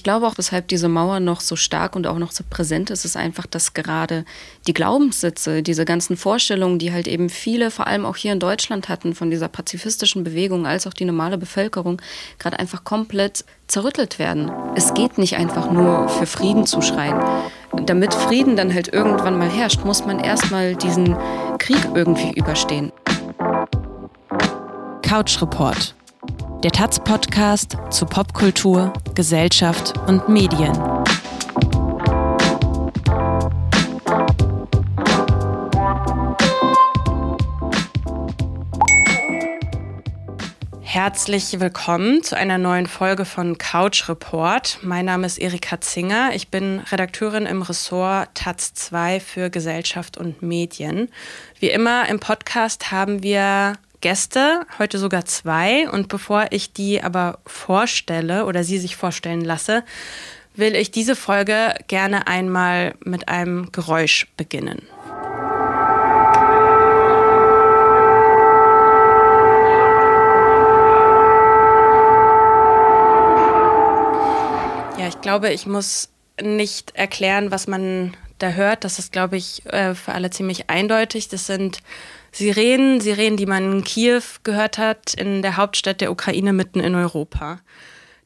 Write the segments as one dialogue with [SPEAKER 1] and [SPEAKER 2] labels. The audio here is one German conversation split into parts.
[SPEAKER 1] Ich glaube auch, weshalb diese Mauer noch so stark und auch noch so präsent ist, ist einfach, dass gerade die Glaubenssitze, diese ganzen Vorstellungen, die halt eben viele, vor allem auch hier in Deutschland hatten, von dieser pazifistischen Bewegung als auch die normale Bevölkerung, gerade einfach komplett zerrüttelt werden. Es geht nicht einfach nur für Frieden zu schreien. Damit Frieden dann halt irgendwann mal herrscht, muss man erstmal diesen Krieg irgendwie überstehen.
[SPEAKER 2] Couch Report der Taz-Podcast zu Popkultur, Gesellschaft und Medien. Herzlich willkommen zu einer neuen Folge von Couch Report. Mein Name ist Erika Zinger. Ich bin Redakteurin im Ressort Taz 2 für Gesellschaft und Medien. Wie immer im Podcast haben wir Gäste, heute sogar zwei. Und bevor ich die aber vorstelle oder sie sich vorstellen lasse, will ich diese Folge gerne einmal mit einem Geräusch beginnen. Ja, ich glaube, ich muss nicht erklären, was man da hört. Das ist, glaube ich, äh, für alle ziemlich eindeutig. Das sind Sirenen, Sirenen, die man in Kiew gehört hat, in der Hauptstadt der Ukraine mitten in Europa.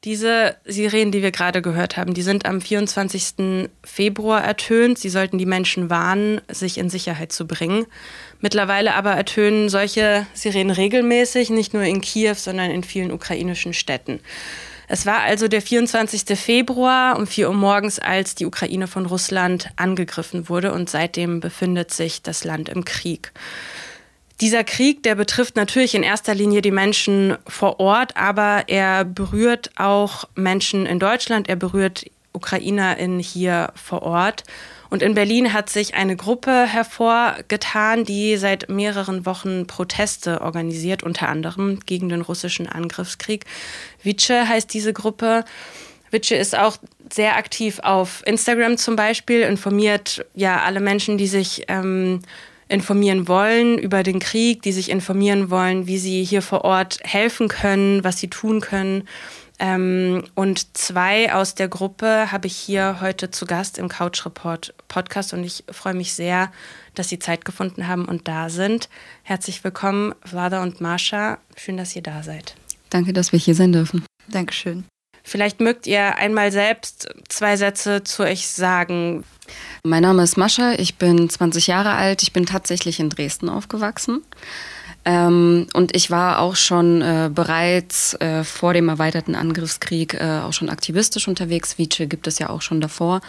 [SPEAKER 2] Diese Sirenen, die wir gerade gehört haben, die sind am 24. Februar ertönt. Sie sollten die Menschen warnen, sich in Sicherheit zu bringen. Mittlerweile aber ertönen solche Sirenen regelmäßig, nicht nur in Kiew, sondern in vielen ukrainischen Städten. Es war also der 24. Februar um 4 Uhr morgens, als die Ukraine von Russland angegriffen wurde und seitdem befindet sich das Land im Krieg. Dieser Krieg, der betrifft natürlich in erster Linie die Menschen vor Ort, aber er berührt auch Menschen in Deutschland, er berührt UkrainerInnen hier vor Ort. Und in Berlin hat sich eine Gruppe hervorgetan, die seit mehreren Wochen Proteste organisiert, unter anderem gegen den russischen Angriffskrieg. Vice heißt diese Gruppe. Vice ist auch sehr aktiv auf Instagram zum Beispiel, informiert ja alle Menschen, die sich ähm, informieren wollen über den Krieg, die sich informieren wollen, wie sie hier vor Ort helfen können, was sie tun können. Ähm, und zwei aus der Gruppe habe ich hier heute zu Gast im Couch Report Podcast und ich freue mich sehr, dass Sie Zeit gefunden haben und da sind. Herzlich willkommen, Vlada und Marsha. Schön, dass ihr da seid.
[SPEAKER 1] Danke, dass wir hier sein dürfen.
[SPEAKER 3] Dankeschön.
[SPEAKER 2] Vielleicht mögt ihr einmal selbst zwei Sätze zu euch sagen.
[SPEAKER 1] Mein Name ist Mascha, ich bin 20 Jahre alt, ich bin tatsächlich in Dresden aufgewachsen. Ähm, und ich war auch schon äh, bereits äh, vor dem erweiterten Angriffskrieg äh, auch schon aktivistisch unterwegs. Vice gibt es ja auch schon davor,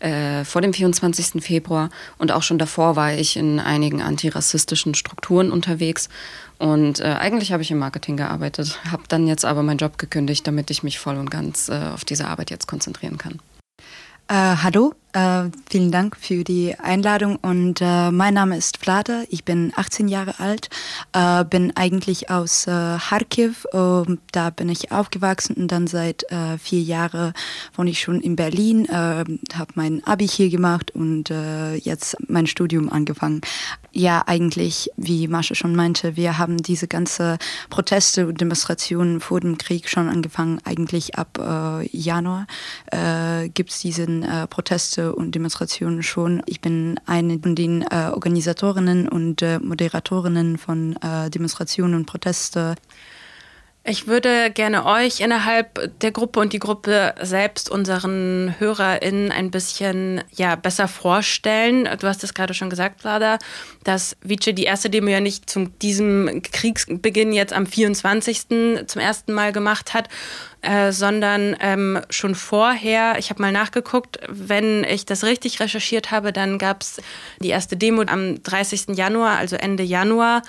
[SPEAKER 1] äh, vor dem 24. Februar. Und auch schon davor war ich in einigen antirassistischen Strukturen unterwegs. Und äh, eigentlich habe ich im Marketing gearbeitet, habe dann jetzt aber meinen Job gekündigt, damit ich mich voll und ganz äh, auf diese Arbeit jetzt konzentrieren kann.
[SPEAKER 3] hallo, äh, vielen Dank für die Einladung und äh, mein Name ist Vlada, ich bin 18 Jahre alt, äh, bin eigentlich aus äh, Kharkiv, da bin ich aufgewachsen und dann seit äh, vier Jahren wohne ich schon in Berlin, äh, habe mein Abi hier gemacht und jetzt mein Studium angefangen. Ja, eigentlich, wie Mascha schon meinte, wir haben diese ganze Proteste und Demonstrationen vor dem Krieg schon angefangen. Eigentlich ab Januar gibt es diesen Proteste Und Demonstrationen schon. Ich bin eine von den äh, Organisatorinnen und äh, Moderatorinnen von äh, Demonstrationen und Proteste.
[SPEAKER 2] Ich würde gerne euch innerhalb der Gruppe und die Gruppe selbst unseren HörerInnen ein bisschen ja, besser vorstellen. Du hast es gerade schon gesagt, Vlada, dass Vice die erste Demo ja nicht zu diesem Kriegsbeginn jetzt am 24. zum ersten Mal gemacht hat, äh, sondern ähm, schon vorher, ich habe mal nachgeguckt, wenn ich das richtig recherchiert habe, dann gab es die erste Demo am 30. Januar, also Ende Januar.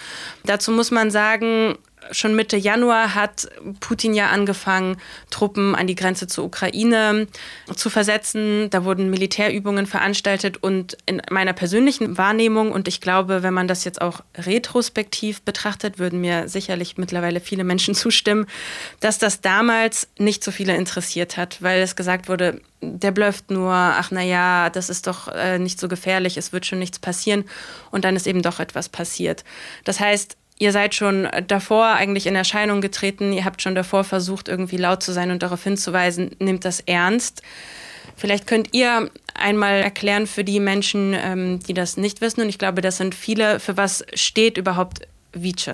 [SPEAKER 2] Dazu muss man sagen, schon Mitte Januar hat Putin ja angefangen, Truppen an die Grenze zur Ukraine zu versetzen. Da wurden Militärübungen veranstaltet und in meiner persönlichen Wahrnehmung, und ich glaube, wenn man das jetzt auch retrospektiv betrachtet, würden mir sicherlich mittlerweile viele Menschen zustimmen, dass das damals nicht so viele interessiert hat, weil es gesagt wurde, der blöfft nur, ach naja, das ist doch äh, nicht so gefährlich, es wird schon nichts passieren. Und dann ist eben doch etwas passiert. Das heißt, ihr seid schon davor eigentlich in Erscheinung getreten, ihr habt schon davor versucht, irgendwie laut zu sein und darauf hinzuweisen, nehmt das ernst. Vielleicht könnt ihr einmal erklären für die Menschen, ähm, die das nicht wissen, und ich glaube, das sind viele, für was steht überhaupt Vice?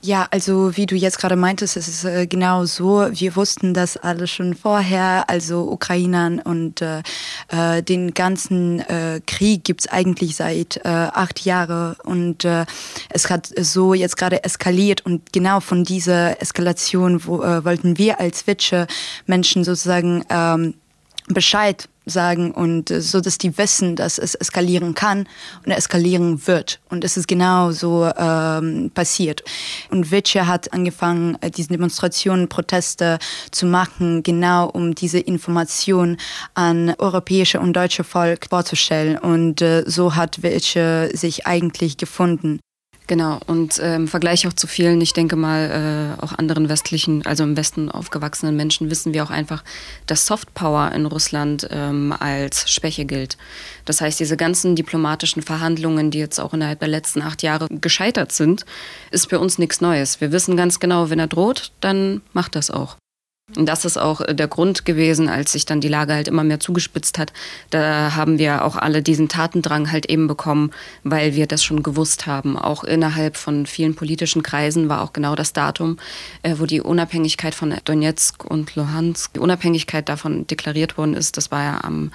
[SPEAKER 3] Ja, also wie du jetzt gerade meintest, es ist äh, genau so. Wir wussten das alles schon vorher. Also Ukrainern und äh, äh den ganzen äh, Krieg gibt's eigentlich seit äh, acht Jahren und äh, es hat so jetzt gerade eskaliert und genau von dieser Eskalation wo, äh, wollten wir als Witsche Menschen sozusagen ähm, Bescheid sagen und äh, so, dass die wissen, dass es eskalieren kann und eskalieren wird. Und es ist genau so ähm, passiert. Und Witsche hat angefangen, äh, diese Demonstrationen, Proteste zu machen, genau um diese Information an europäische und deutsche Volk vorzustellen. Und äh, so hat Witsche sich eigentlich gefunden.
[SPEAKER 1] Genau, und äh, im Vergleich auch zu vielen, ich denke mal, äh, auch anderen westlichen, also im Westen aufgewachsenen Menschen, wissen wir auch einfach, dass Softpower in Russland ähm, als Schwäche gilt. Das heißt, diese ganzen diplomatischen Verhandlungen, die jetzt auch innerhalb der letzten acht Jahre gescheitert sind, ist für uns nichts Neues. Wir wissen ganz genau, wenn er droht, dann macht das auch. Und das ist auch äh, der Grund gewesen, als sich dann die Lage halt immer mehr zugespitzt hat. Da haben wir auch alle diesen Tatendrang halt eben bekommen, weil wir das schon gewusst haben. Auch innerhalb von vielen politischen Kreisen war auch genau das Datum, äh, wo die Unabhängigkeit von Donetsk und Luhansk, die Unabhängigkeit davon deklariert worden ist. Das war ja am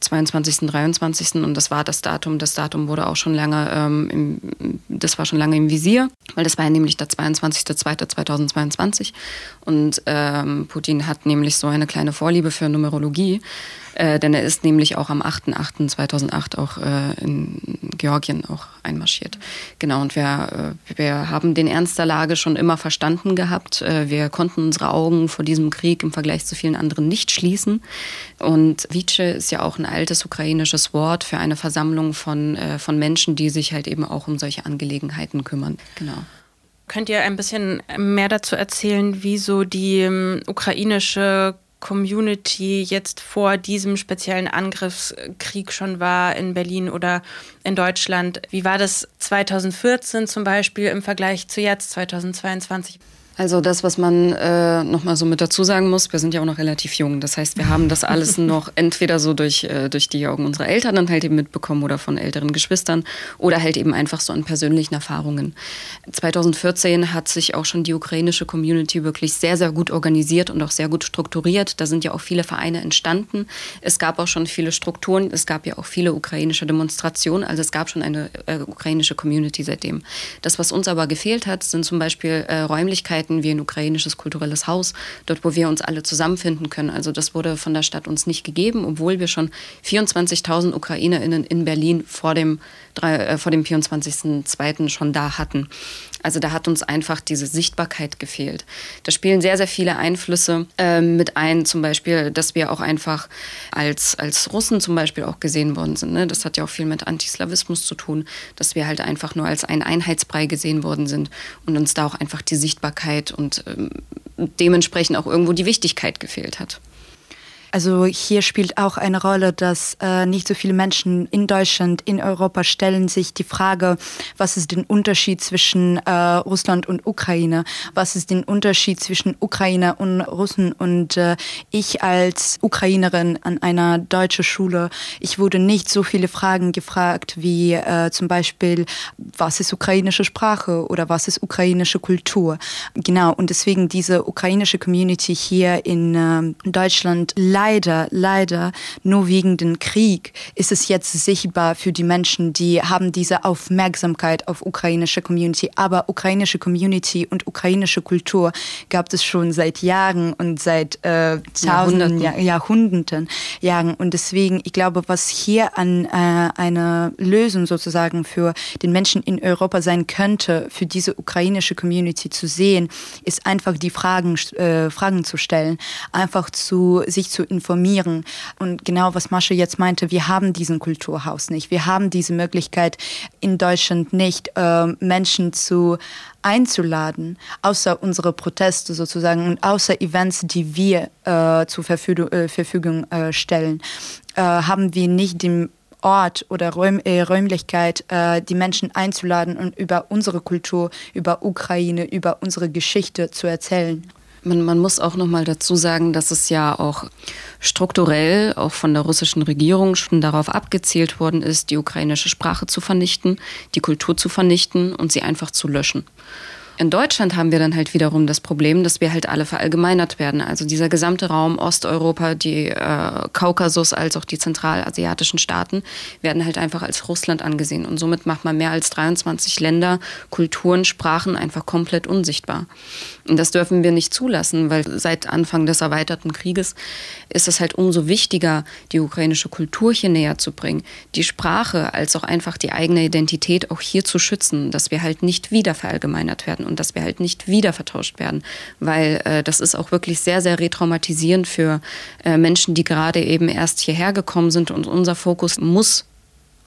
[SPEAKER 1] 22., 23. und das war das Datum. Das Datum wurde auch schon lange, ähm, im, das war schon lange im Visier, weil das war ja nämlich der 22.02.2022 und ähm, Putin hat nämlich so eine kleine Vorliebe für Numerologie äh, denn er ist nämlich auch am 8.8.2008 auch äh, in Georgien auch einmarschiert. Genau, und wir, äh, wir haben den Ernst der Lage schon immer verstanden gehabt. Äh, wir konnten unsere Augen vor diesem Krieg im Vergleich zu vielen anderen nicht schließen. Und Vice ist ja auch ein altes ukrainisches Wort für eine Versammlung von, äh, von Menschen, die sich halt eben auch um solche Angelegenheiten kümmern. Genau.
[SPEAKER 2] Könnt ihr ein bisschen mehr dazu erzählen, wie so die ähm, ukrainische Community jetzt vor diesem speziellen Angriffskrieg schon war in Berlin oder in Deutschland. Wie war das 2014 zum Beispiel im Vergleich zu jetzt 2022?
[SPEAKER 1] Also das, was man äh, nochmal so mit dazu sagen muss, wir sind ja auch noch relativ jung. Das heißt, wir haben das alles noch entweder so durch, äh, durch die Augen unserer Eltern dann halt eben mitbekommen oder von älteren Geschwistern oder halt eben einfach so an persönlichen Erfahrungen. 2014 hat sich auch schon die ukrainische Community wirklich sehr, sehr gut organisiert und auch sehr gut strukturiert. Da sind ja auch viele Vereine entstanden. Es gab auch schon viele Strukturen. Es gab ja auch viele ukrainische Demonstrationen. Also es gab schon eine äh, ukrainische Community seitdem. Das, was uns aber gefehlt hat, sind zum Beispiel äh, Räumlichkeiten, Möglichkeiten wie ein ukrainisches kulturelles Haus, dort, wo wir uns alle zusammenfinden können. Also das wurde von der Stadt uns nicht gegeben, obwohl wir schon 24.000 UkrainerInnen in Berlin vor dem, äh, vor dem 24.02. schon da hatten. Also da hat uns einfach diese Sichtbarkeit gefehlt. Da spielen sehr, sehr viele Einflüsse äh, mit ein, zum Beispiel, dass wir auch einfach als, als Russen zum Beispiel auch gesehen worden sind. Ne? Das hat ja auch viel mit Antislawismus zu tun, dass wir halt einfach nur als ein Einheitsbrei gesehen worden sind und uns da auch einfach die Sichtbarkeit und ähm, dementsprechend auch irgendwo die Wichtigkeit gefehlt hat.
[SPEAKER 3] Also hier spielt auch eine Rolle, dass äh, nicht so viele Menschen in Deutschland, in Europa stellen sich die Frage, was ist der Unterschied zwischen äh, Russland und Ukraine? Was ist der Unterschied zwischen Ukraine und Russen? Und äh, ich als Ukrainerin an einer deutschen Schule, ich wurde nicht so viele Fragen gefragt wie äh, zum Beispiel, was ist ukrainische Sprache oder was ist ukrainische Kultur? Genau, und deswegen diese ukrainische Community hier in äh, Deutschland leider leider, nur wegen dem Krieg ist es jetzt sichtbar für die Menschen, die haben diese Aufmerksamkeit auf ukrainische Community. Aber ukrainische Community und ukrainische Kultur gab es schon seit Jahren und seit äh, tausenden Jahrhunderten. Jahrhunderten Jahren. Und deswegen, ich glaube, was hier an äh, eine Lösung sozusagen für den Menschen in Europa sein könnte, für diese ukrainische Community zu sehen, ist einfach die Fragen, äh, Fragen zu stellen, einfach zu sich zu informieren. Und genau was Masche jetzt meinte, wir haben diesen Kulturhaus nicht. Wir haben diese Möglichkeit in Deutschland nicht, äh, Menschen zu einzuladen, außer unsere Proteste sozusagen und außer Events, die wir äh, zur Verfügung, äh, Verfügung äh, stellen, äh, haben wir nicht die Ort oder Räum, äh, Räumlichkeit, äh, die Menschen einzuladen und über unsere Kultur, über Ukraine, über unsere Geschichte zu erzählen.
[SPEAKER 1] Man, man muss auch noch mal dazu sagen, dass es ja auch strukturell auch von der russischen Regierung schon darauf abgezielt worden ist, die ukrainische Sprache zu vernichten, die Kultur zu vernichten und sie einfach zu löschen. In Deutschland haben wir dann halt wiederum das Problem, dass wir halt alle verallgemeinert werden. Also dieser gesamte Raum Osteuropa, die äh, Kaukasus als auch die zentralasiatischen Staaten werden halt einfach als Russland angesehen. Und somit macht man mehr als 23 Länder, Kulturen, Sprachen einfach komplett unsichtbar. Und das dürfen wir nicht zulassen, weil seit Anfang des erweiterten Krieges ist es halt umso wichtiger, die ukrainische Kultur hier näher zu bringen, die Sprache als auch einfach die eigene Identität auch hier zu schützen, dass wir halt nicht wieder verallgemeinert werden und dass wir halt nicht wieder vertauscht werden, weil äh, das ist auch wirklich sehr, sehr retraumatisierend für äh, Menschen, die gerade eben erst hierher gekommen sind und unser Fokus muss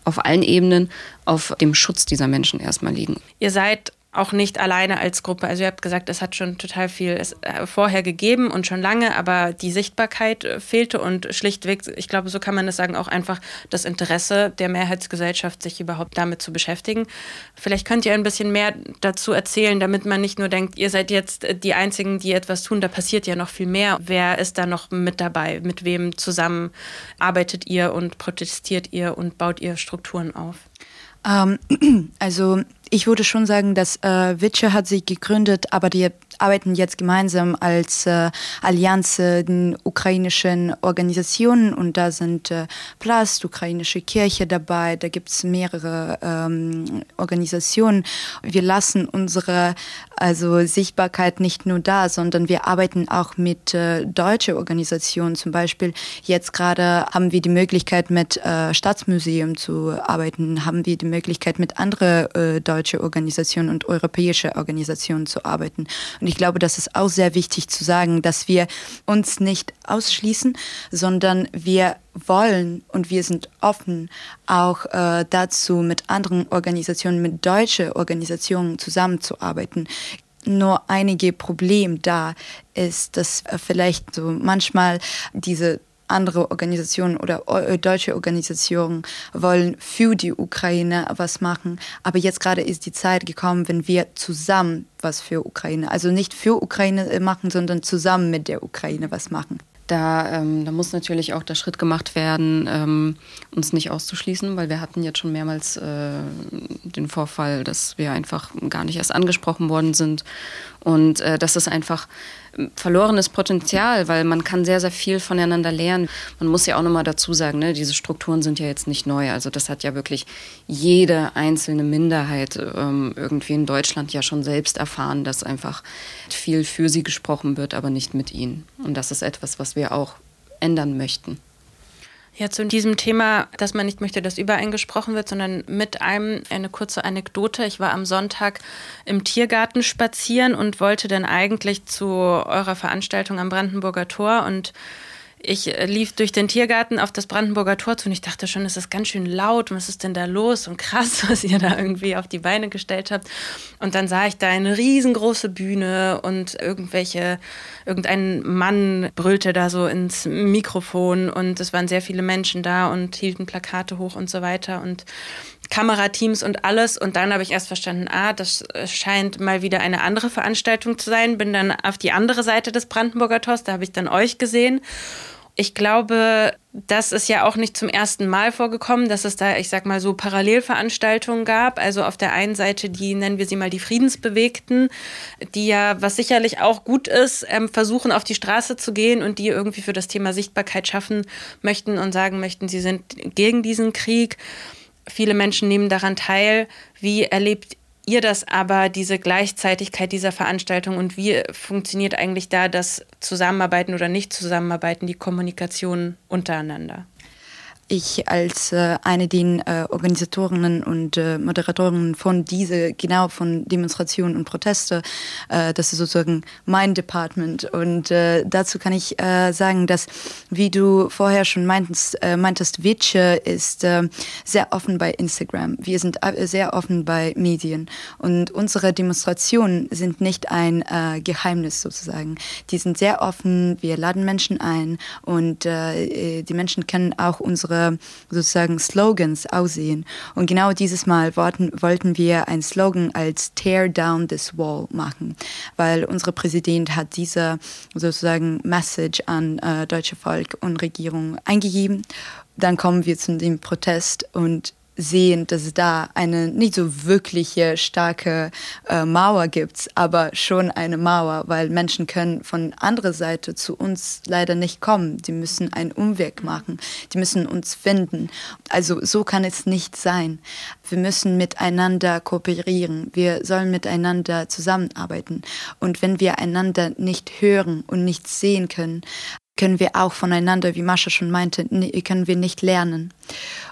[SPEAKER 1] auf allen Ebenen auf dem Schutz dieser Menschen erstmal liegen.
[SPEAKER 2] Ihr seid auch nicht alleine als Gruppe. Also ihr habt gesagt, es hat schon total viel äh, vorher gegeben und schon lange, aber die Sichtbarkeit äh, fehlte und schlichtweg, ich glaube, so kann man es sagen, auch einfach das Interesse der Mehrheitsgesellschaft, sich überhaupt damit zu beschäftigen. Vielleicht könnt ihr ein bisschen mehr dazu erzählen, damit man nicht nur denkt, ihr seid jetzt die Einzigen, die etwas tun, da passiert ja noch viel mehr. Wer ist da noch mit dabei? Mit wem zusammen arbeitet ihr und protestiert ihr und baut ihr Strukturen auf?
[SPEAKER 3] Ähm, also ich würde schon sagen, dass äh, Witsche hat sich gegründet, aber die arbeiten jetzt gemeinsam als äh, Allianz den ukrainischen Organisationen und da sind äh, Plast, ukrainische Kirche dabei, da gibt es mehrere ähm, Organisationen. Wir lassen unsere also Sichtbarkeit nicht nur da, sondern wir arbeiten auch mit äh, deutsche Organisationen. Zum Beispiel jetzt gerade haben wir die Möglichkeit mit äh, Staatsmuseum zu arbeiten, haben wir die Möglichkeit mit anderen äh, deutsche Organisationen und europäische Organisationen zu arbeiten. Und ich glaube, das ist auch sehr wichtig zu sagen, dass wir uns nicht ausschließen, sondern wir wollen und wir sind offen auch äh, dazu, mit anderen Organisationen, mit deutschen Organisationen zusammenzuarbeiten nur einige Problem da ist, dass äh, vielleicht so manchmal diese andere Organisationen oder äh, deutsche Organisationen wollen für die Ukraine was machen. Aber jetzt gerade ist die Zeit gekommen, wenn wir zusammen was für Ukraine, also nicht für Ukraine äh, machen, sondern zusammen mit der Ukraine was machen.
[SPEAKER 1] Da, ähm, da muss natürlich auch der Schritt gemacht werden, ähm, uns nicht auszuschließen, weil wir hatten jetzt schon mehrmals äh, den Vorfall, dass wir einfach gar nicht erst angesprochen worden sind. Und äh, das ist einfach verlorenes Potenzial, weil man kann sehr, sehr viel voneinander lernen. Man muss ja auch nochmal dazu sagen, ne, diese Strukturen sind ja jetzt nicht neu. Also das hat ja wirklich jede einzelne Minderheit ähm, irgendwie in Deutschland ja schon selbst erfahren, dass einfach viel für sie gesprochen wird, aber nicht mit ihnen. Und das ist etwas, was wir auch ändern möchten.
[SPEAKER 2] Ja, zu diesem Thema, dass man nicht möchte, dass über einen gesprochen wird, sondern mit einem eine kurze Anekdote. Ich war am Sonntag im Tiergarten spazieren und wollte dann eigentlich zu eurer Veranstaltung am Brandenburger Tor und ich äh, lief durch den Tiergarten auf das Brandenburger Tor zu und ich dachte schon, es ist ganz schön laut. Was ist denn da los? Und krass, was ihr da irgendwie auf die Beine gestellt habt. Und dann sah ich da eine riesengroße Bühne und irgendwelche, irgendein Mann brüllte da so ins Mikrofon und es waren sehr viele Menschen da und hielten Plakate hoch und so weiter und Kamerateams und alles. Und dann habe ich erst verstanden, ah, das scheint mal wieder eine andere Veranstaltung zu sein. Bin dann auf die andere Seite des Brandenburger Tors, da habe ich dann euch gesehen. Ich glaube, das ist ja auch nicht zum ersten Mal vorgekommen, dass es da, ich sag mal so, Parallelveranstaltungen gab. Also auf der einen Seite die, nennen wir sie mal die Friedensbewegten, die ja, was sicherlich auch gut ist, ähm, versuchen auf die Straße zu gehen und die irgendwie für das Thema Sichtbarkeit schaffen möchten und sagen möchten, sie sind gegen diesen Krieg. Viele Menschen nehmen daran teil. Wie erlebt ihr das aber, diese Gleichzeitigkeit dieser Veranstaltung und wie funktioniert eigentlich da das Zusammenarbeiten oder Nicht-Zusammenarbeiten, die Kommunikation untereinander?
[SPEAKER 3] Ich als äh, eine der äh, Organisatorinnen und äh, Moderatorinnen von diese genau von Demonstrationen und Proteste, äh, das ist sozusagen mein Department und äh, dazu kann ich äh, sagen, dass wie du vorher schon meintest, äh, meintest Witsche ist äh, sehr offen bei Instagram. Wir sind sehr offen bei Medien und unsere Demonstrationen sind nicht ein äh, Geheimnis sozusagen. Die sind sehr offen. Wir laden Menschen ein und äh, die Menschen kennen auch unsere sozusagen Slogans aussehen. Und genau dieses Mal wollten, wollten wir ein Slogan als Tear Down This Wall machen, weil unser Präsident hat diese sozusagen Message an äh, deutsche Volk und Regierung eingegeben. Dann kommen wir zu dem Protest und sehen, dass es da eine nicht so wirkliche starke äh, Mauer gibt, aber schon eine Mauer, weil Menschen können von anderer Seite zu uns leider nicht kommen. Die müssen einen Umweg machen, die müssen uns finden. Also so kann es nicht sein. Wir müssen miteinander kooperieren, wir sollen miteinander zusammenarbeiten. Und wenn wir einander nicht hören und nicht sehen können, können wir auch voneinander, wie Mascha schon meinte, können wir nicht lernen.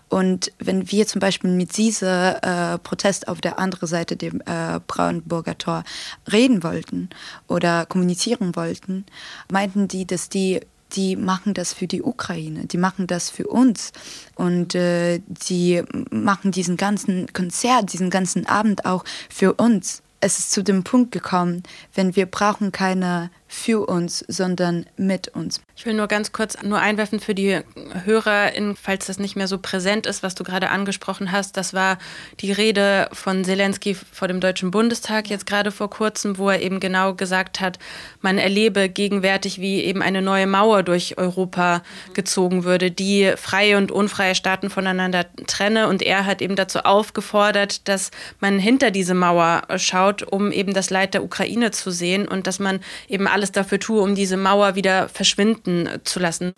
[SPEAKER 3] Und wenn wir zum Beispiel mit diesem äh, Protest auf der anderen Seite dem äh, Brandenburger Tor reden wollten oder kommunizieren wollten, meinten die, dass die die machen das für die Ukraine, die machen das für uns. Und äh, die machen diesen ganzen Konzert, diesen ganzen Abend auch für uns. Es ist zu dem Punkt gekommen, wenn wir brauchen keine für uns, sondern mit uns.
[SPEAKER 2] Ich will nur ganz kurz nur einwerfen für die HörerInnen, falls das nicht mehr so präsent ist, was du gerade angesprochen hast. Das war die Rede von Zelensky vor dem Deutschen Bundestag jetzt gerade vor kurzem, wo er eben genau gesagt hat, man erlebe gegenwärtig, wie eben eine neue Mauer durch Europa gezogen würde, die freie und unfreie Staaten voneinander trenne. Und er hat eben dazu aufgefordert, dass man hinter diese Mauer schaut, um eben das Leid der Ukraine zu sehen und dass man eben alles dafür tue, um diese Mauer wieder verschwinden zu lassen.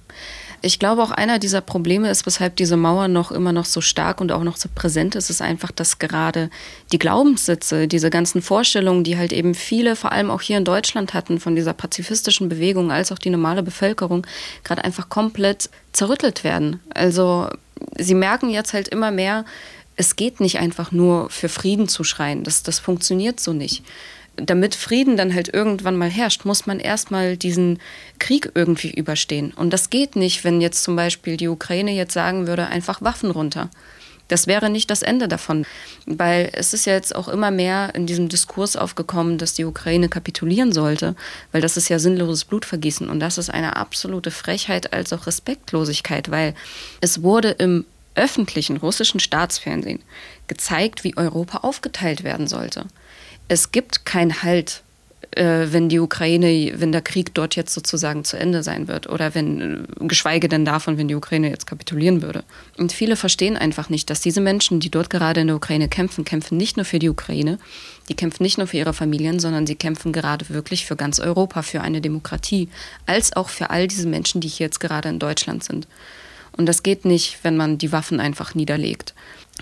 [SPEAKER 1] Ich glaube, auch einer dieser Probleme ist, weshalb diese Mauer noch immer noch so stark und auch noch so präsent ist, ist einfach, dass gerade die Glaubenssitze, diese ganzen Vorstellungen, die halt eben viele, vor allem auch hier in Deutschland hatten, von dieser pazifistischen Bewegung als auch die normale Bevölkerung, gerade einfach komplett zerrüttelt werden. Also sie merken jetzt halt immer mehr, es geht nicht einfach nur für Frieden zu schreien. Das, das funktioniert so nicht damit Frieden dann halt irgendwann mal herrscht, muss man erstmal diesen Krieg irgendwie überstehen. Und das geht nicht, wenn jetzt zum Beispiel die Ukraine jetzt sagen würde, einfach Waffen runter. Das wäre nicht das Ende davon, weil es ist ja jetzt auch immer mehr in diesem Diskurs aufgekommen, dass die Ukraine kapitulieren sollte, weil das ist ja sinnloses Blutvergießen und das ist eine absolute Frechheit als auch Respektlosigkeit, weil es wurde im öffentlichen russischen Staatsfernsehen gezeigt, wie Europa aufgeteilt werden sollte es gibt keinen Halt, äh, wenn die Ukraine, wenn der Krieg dort jetzt sozusagen zu Ende sein wird oder wenn, äh, geschweige denn davon, wenn die Ukraine jetzt kapitulieren würde. Und viele verstehen einfach nicht, dass diese Menschen, die dort gerade in der Ukraine kämpfen, kämpfen nicht nur für die Ukraine, die kämpfen nicht nur für ihre Familien, sondern sie kämpfen gerade wirklich für ganz Europa, für eine Demokratie, als auch für all diese Menschen, die hier jetzt gerade in Deutschland sind. Und das geht nicht, wenn man die Waffen einfach niederlegt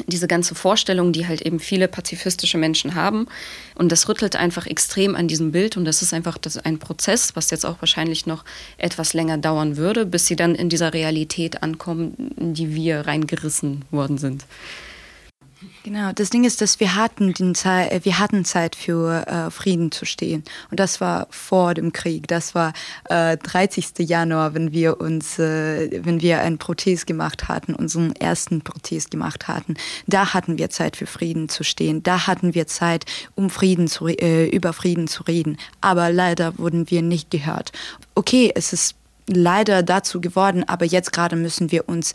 [SPEAKER 1] diese ganze Vorstellung, die halt eben viele pazifistische Menschen haben. Und das rüttelt einfach extrem an diesem Bild. Und das ist einfach das ein Prozess, was jetzt auch wahrscheinlich noch etwas länger dauern würde, bis sie dann in dieser Realität ankommen, in die wir reingerissen worden sind.
[SPEAKER 3] Genau, das Ding ist, dass wir hatten, den Zeit, äh, wir hatten Zeit für äh, Frieden zu stehen. Und das war vor dem Krieg. Das war äh, 30. Januar, wenn wir uns, äh, wenn wir einen Protest gemacht hatten, unseren ersten Protest gemacht hatten. Da hatten wir Zeit für Frieden zu stehen. Da hatten wir Zeit, um Frieden zu, äh, über Frieden zu reden. Aber leider wurden wir nicht gehört. Okay, es ist leider dazu geworden, aber jetzt gerade müssen wir uns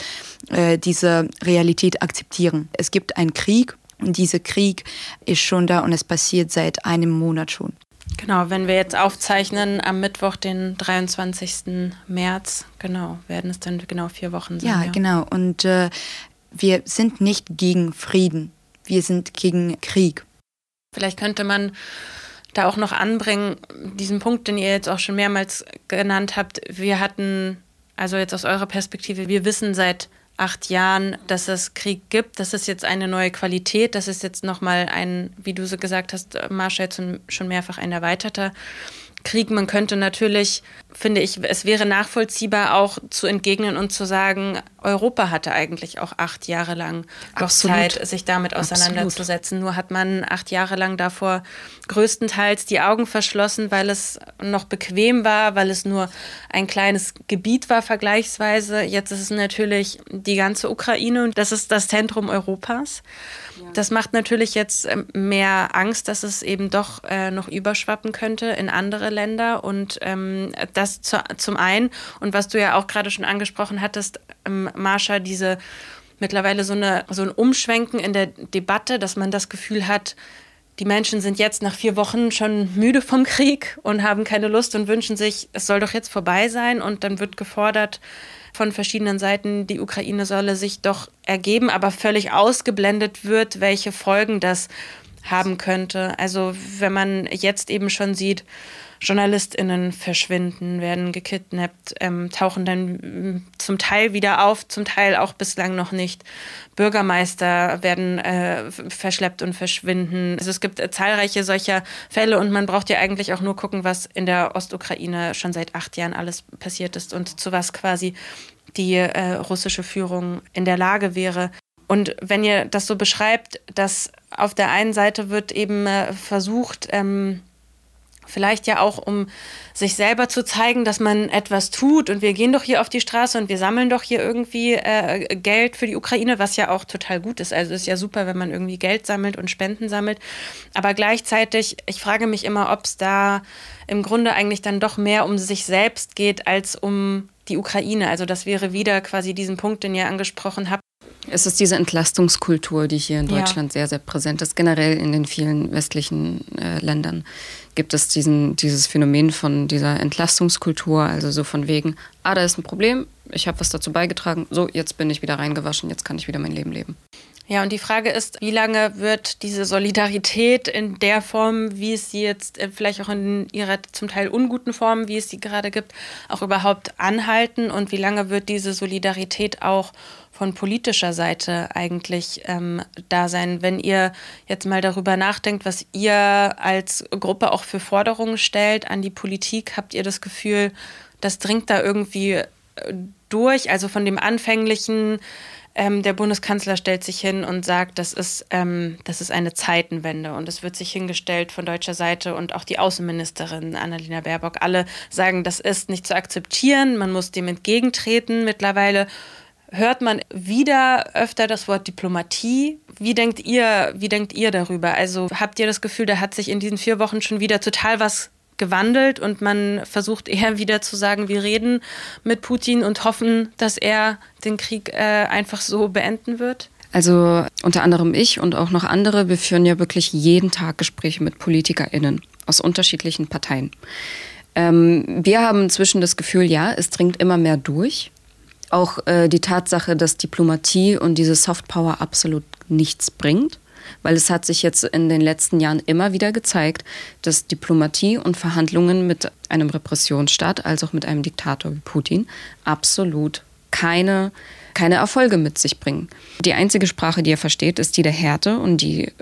[SPEAKER 3] äh, diese Realität akzeptieren. Es gibt einen Krieg und dieser Krieg ist schon da und es passiert seit einem Monat schon.
[SPEAKER 2] Genau, wenn wir jetzt aufzeichnen am Mittwoch, den 23. März, genau, werden es dann genau vier Wochen sein.
[SPEAKER 3] Ja, ja. genau. Und äh, wir sind nicht gegen Frieden, wir sind gegen Krieg.
[SPEAKER 2] Vielleicht könnte man da auch noch anbringen, diesen Punkt, den ihr jetzt auch schon mehrmals genannt habt. Wir hatten, also jetzt aus eurer Perspektive, wir wissen seit acht Jahren, dass es Krieg gibt. Das ist jetzt eine neue Qualität. Das ist jetzt nochmal ein, wie du so gesagt hast, Marshall, schon mehrfach ein erweiterter Krieg. Man könnte natürlich, finde ich, es wäre nachvollziehbar auch zu entgegnen und zu sagen, Europa hatte eigentlich auch acht Jahre lang noch Zeit, sich damit auseinanderzusetzen. Absolut. Nur hat man acht Jahre lang davor größtenteils die Augen verschlossen, weil es noch bequem war, weil es nur ein kleines Gebiet war vergleichsweise. Jetzt ist es natürlich die ganze Ukraine und das ist das Zentrum Europas. Das macht natürlich jetzt ähm, mehr Angst, dass es eben doch äh, noch überschwappen könnte in andere Länder und ähm, das zu, zum einen. Und was du ja auch gerade schon angesprochen hattest, Marsha, diese mittlerweile so, eine, so ein Umschwenken in der Debatte, dass man das Gefühl hat, die Menschen sind jetzt nach vier Wochen schon müde vom Krieg und haben keine Lust und wünschen sich, es soll doch jetzt vorbei sein. Und dann wird gefordert von verschiedenen Seiten, die Ukraine solle sich doch ergeben, aber völlig ausgeblendet wird, welche Folgen das haben könnte. Also wenn man jetzt eben schon sieht, JournalistInnen verschwinden, werden gekidnappt, ähm, tauchen dann mm, zum Teil wieder auf, zum Teil auch bislang noch nicht. Bürgermeister werden äh, verschleppt und verschwinden. Also es gibt äh, zahlreiche solcher Fälle und man braucht ja eigentlich auch nur gucken, was in der Ostukraine schon seit acht Jahren alles passiert ist und zu was quasi die äh, russische Führung in der Lage wäre. Und wenn ihr das so beschreibt, dass auf der einen Seite wird eben äh, versucht, ähm, Vielleicht ja auch, um sich selber zu zeigen, dass man etwas tut und wir gehen doch hier auf die Straße und wir sammeln doch hier irgendwie äh, Geld für die Ukraine, was ja auch total gut ist. Also ist ja super, wenn man irgendwie Geld sammelt und Spenden sammelt. Aber gleichzeitig, ich frage mich immer, ob es da im Grunde eigentlich dann doch mehr um sich selbst geht als um die Ukraine. Also das wäre wieder quasi diesen Punkt, den ihr angesprochen habt.
[SPEAKER 1] Es ist diese Entlastungskultur, die hier in Deutschland ja. sehr, sehr präsent ist, generell in den vielen westlichen äh, Ländern gibt es diesen, dieses Phänomen von dieser Entlastungskultur, also so von wegen, ah, da ist ein Problem, ich habe was dazu beigetragen, so, jetzt bin ich wieder reingewaschen, jetzt kann ich wieder mein Leben leben.
[SPEAKER 2] Ja, und die Frage ist, wie lange wird diese Solidarität in der Form, wie es sie jetzt äh, vielleicht auch in ihrer zum Teil unguten Form, wie es sie gerade gibt, auch überhaupt anhalten und wie lange wird diese Solidarität auch von politischer Seite eigentlich ähm, da sein? Wenn ihr jetzt mal darüber nachdenkt, was ihr als Gruppe auch für Forderungen stellt an die Politik, habt ihr das Gefühl, das dringt da irgendwie äh, durch? Also von dem anfänglichen, ähm, der Bundeskanzler stellt sich hin und sagt, das ist, ähm, das ist eine Zeitenwende. Und es wird sich hingestellt von deutscher Seite und auch die Außenministerin Annalena Baerbock. Alle sagen, das ist nicht zu akzeptieren, man muss dem entgegentreten. Mittlerweile hört man wieder öfter das Wort Diplomatie. Wie denkt ihr, wie denkt ihr darüber? Also habt ihr das Gefühl, da hat sich in diesen vier Wochen schon wieder total was gewandelt und man versucht eher wieder zu sagen, wir reden mit Putin und hoffen, dass er den Krieg äh, einfach so beenden wird?
[SPEAKER 1] Also unter anderem ich und auch noch andere, wir führen ja wirklich jeden Tag Gespräche mit PolitikerInnen aus unterschiedlichen Parteien. Ähm, wir haben inzwischen das Gefühl, ja, es dringt immer mehr durch auch äh, die Tatsache, dass Diplomatie und diese Softpower absolut nichts bringt. Weil es hat sich jetzt in den letzten Jahren immer wieder gezeigt, dass Diplomatie und Verhandlungen mit einem Repressionsstaat, als auch mit einem Diktator wie Putin, absolut keine, keine Erfolge mit sich bringen. Die einzige Sprache, die er versteht, ist die der Härte und die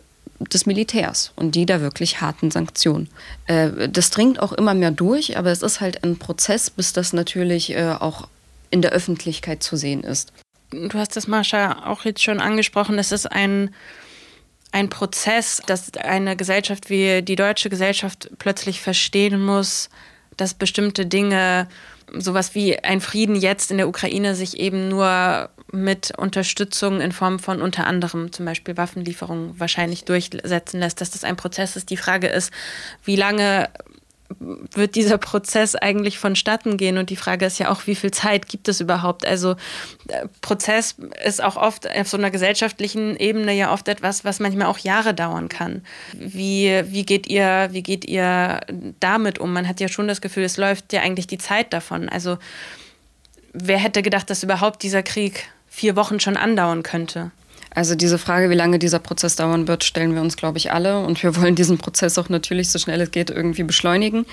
[SPEAKER 1] des Militärs und die der wirklich harten Sanktionen. Äh, das dringt auch immer mehr durch, aber es ist halt ein Prozess, bis das natürlich äh, auch in der Öffentlichkeit zu sehen ist.
[SPEAKER 2] Du hast das, Marsha, auch jetzt schon angesprochen. Es ist ein, ein Prozess, dass eine Gesellschaft wie die deutsche Gesellschaft plötzlich verstehen muss, dass bestimmte Dinge, sowas wie ein Frieden jetzt in der Ukraine, sich eben nur mit Unterstützung in Form von unter anderem zum Beispiel Waffenlieferungen wahrscheinlich durchsetzen lässt, dass das ein Prozess ist. Die Frage ist, wie lange wird dieser Prozess eigentlich vonstatten gehen? Und die Frage ist ja auch, wie viel Zeit gibt es überhaupt? Also äh, Prozess ist auch oft auf so einer gesellschaftlichen Ebene ja oft etwas, was manchmal auch Jahre dauern kann. Wie, wie, geht ihr, wie geht ihr damit um? Man hat ja schon das Gefühl, es läuft ja eigentlich die Zeit davon. Also wer hätte gedacht, dass überhaupt dieser Krieg vier Wochen schon andauern könnte?
[SPEAKER 1] Also diese Frage, wie lange dieser Prozess dauern wird, stellen wir uns, glaube ich, alle. Und wir wollen diesen Prozess auch natürlich so schnell es geht irgendwie beschleunigen.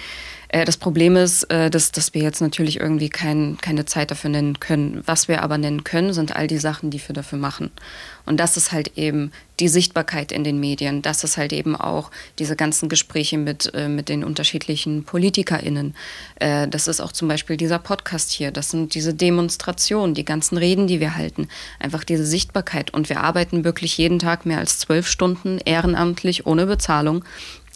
[SPEAKER 1] Äh, das Problem ist, äh, dass, dass wir jetzt natürlich irgendwie kein, keine Zeit dafür nennen können. Was wir aber nennen können, sind all die Sachen, die wir dafür machen. Und das ist halt eben die Sichtbarkeit in den Medien. Das ist halt eben auch diese ganzen Gespräche mit, äh, mit den unterschiedlichen PolitikerInnen. das ist auch zum Beispiel dieser Podcast hier. Das sind diese Demonstrationen, die ganzen Reden, die wir halten. Einfach diese Sichtbarkeit. Und wir arbeiten wirklich jeden Tag mehr als zwölf Stunden ehrenamtlich ohne Bezahlung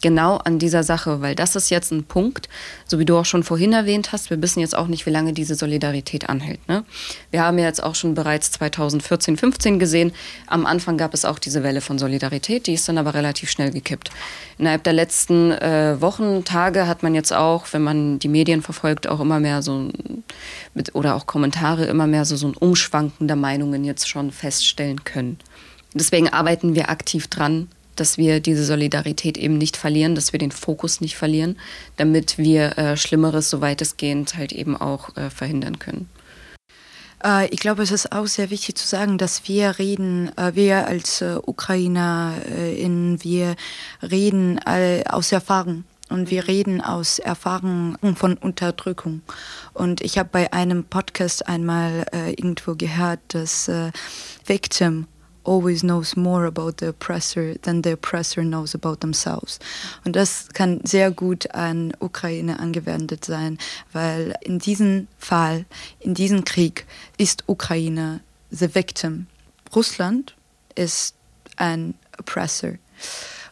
[SPEAKER 1] genau an dieser Sache, weil das ist jetzt ein Punkt, so wie du auch schon vorhin erwähnt hast, wir wissen jetzt auch nicht, wie lange diese Solidarität anhält. Ne? Wir haben ja jetzt auch schon bereits 2014, 15 gesehen, am Anfang gab es auch diese Welle von Solidarität, die ist dann aber relativ schnell gekippt. Innerhalb der letzten äh, Wochen, Tage hat man jetzt auch, wenn man die Medien verfolgt, auch immer mehr so mit, oder auch Kommentare immer mehr so, so ein Umschwanken der Meinungen jetzt schon feststellen können. Deswegen arbeiten wir aktiv dran, dass wir diese Solidarität eben nicht verlieren, dass wir den Fokus nicht verlieren, damit wir äh, Schlimmeres so weitestgehend halt eben auch äh, verhindern können.
[SPEAKER 3] Äh, ich glaube, es ist auch sehr wichtig zu sagen, dass wir reden, äh, wir als äh, UkrainerInnen, wir reden aus Erfahrung und wir reden aus Erfahrung von Unterdrückung. Und ich habe bei einem Podcast einmal irgendwo gehört, dass Victim always knows more about the oppressor than the oppressor knows about themselves. Und das kann sehr gut an Ukraine angewendet sein, weil in diesem Fall, in diesem Krieg ist Ukraine the victim. Russland ist ein oppressor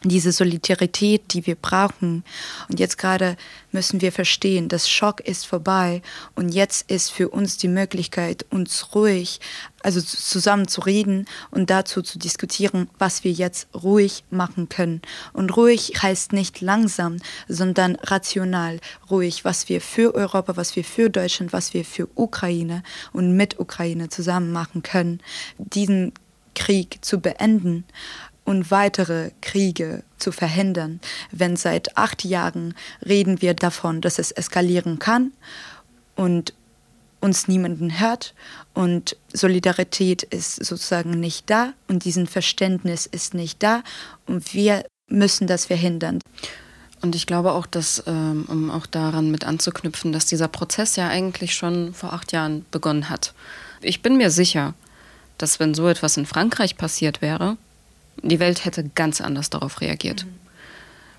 [SPEAKER 3] diese Solidarität, die wir brauchen. Und jetzt gerade müssen wir verstehen, das Schock ist vorbei und jetzt ist für uns die Möglichkeit, uns ruhig, also zusammen zu reden und dazu zu diskutieren, was wir jetzt ruhig machen können. Und ruhig heißt nicht langsam, sondern rational ruhig, was wir für Europa, was wir für Deutschland, was wir für Ukraine und mit Ukraine zusammen machen können, diesen Krieg zu beenden und weitere Kriege zu verhindern. Wenn seit acht Jahren reden wir davon, dass es eskalieren kann und uns niemanden hört und Solidarität ist sozusagen nicht da und diesen Verständnis ist nicht da und wir müssen das verhindern.
[SPEAKER 1] Und ich glaube auch, dass, ähm, um auch daran mit anzuknüpfen, dass dieser Prozess ja eigentlich schon vor acht Jahren begonnen hat. Ich bin mir sicher, dass wenn so etwas in Frankreich passiert wäre, die Welt hätte ganz anders darauf reagiert. Mhm.